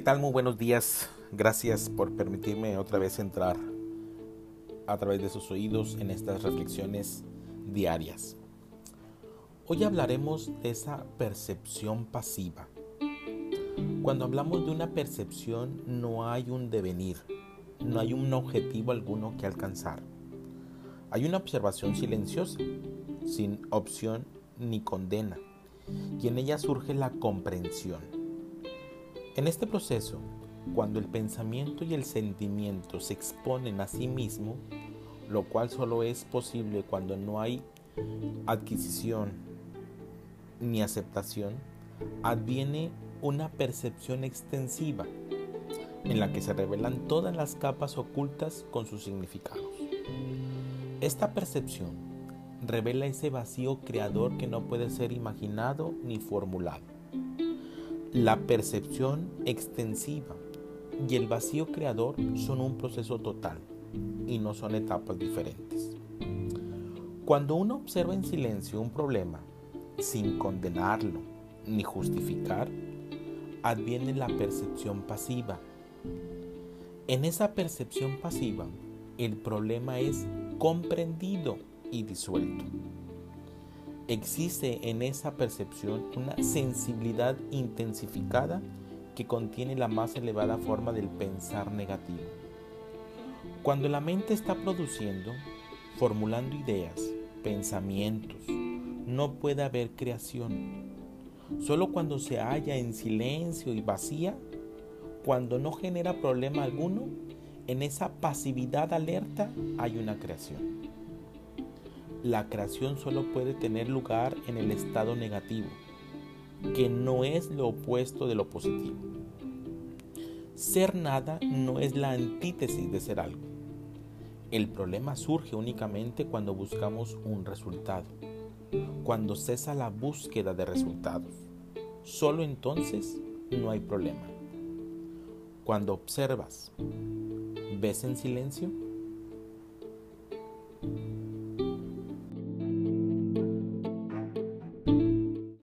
tal? Muy buenos días. Gracias por permitirme otra vez entrar a través de sus oídos en estas reflexiones diarias. Hoy hablaremos de esa percepción pasiva. Cuando hablamos de una percepción no hay un devenir, no hay un objetivo alguno que alcanzar. Hay una observación silenciosa, sin opción ni condena, y en ella surge la comprensión en este proceso, cuando el pensamiento y el sentimiento se exponen a sí mismo, lo cual solo es posible cuando no hay adquisición ni aceptación, adviene una percepción extensiva en la que se revelan todas las capas ocultas con sus significados. Esta percepción revela ese vacío creador que no puede ser imaginado ni formulado. La percepción extensiva y el vacío creador son un proceso total y no son etapas diferentes. Cuando uno observa en silencio un problema sin condenarlo ni justificar, adviene la percepción pasiva. En esa percepción pasiva, el problema es comprendido y disuelto. Existe en esa percepción una sensibilidad intensificada que contiene la más elevada forma del pensar negativo. Cuando la mente está produciendo, formulando ideas, pensamientos, no puede haber creación. Solo cuando se halla en silencio y vacía, cuando no genera problema alguno, en esa pasividad alerta hay una creación la creación solo puede tener lugar en el estado negativo, que no es lo opuesto de lo positivo. Ser nada no es la antítesis de ser algo. El problema surge únicamente cuando buscamos un resultado, cuando cesa la búsqueda de resultados. Solo entonces no hay problema. Cuando observas, ¿ves en silencio?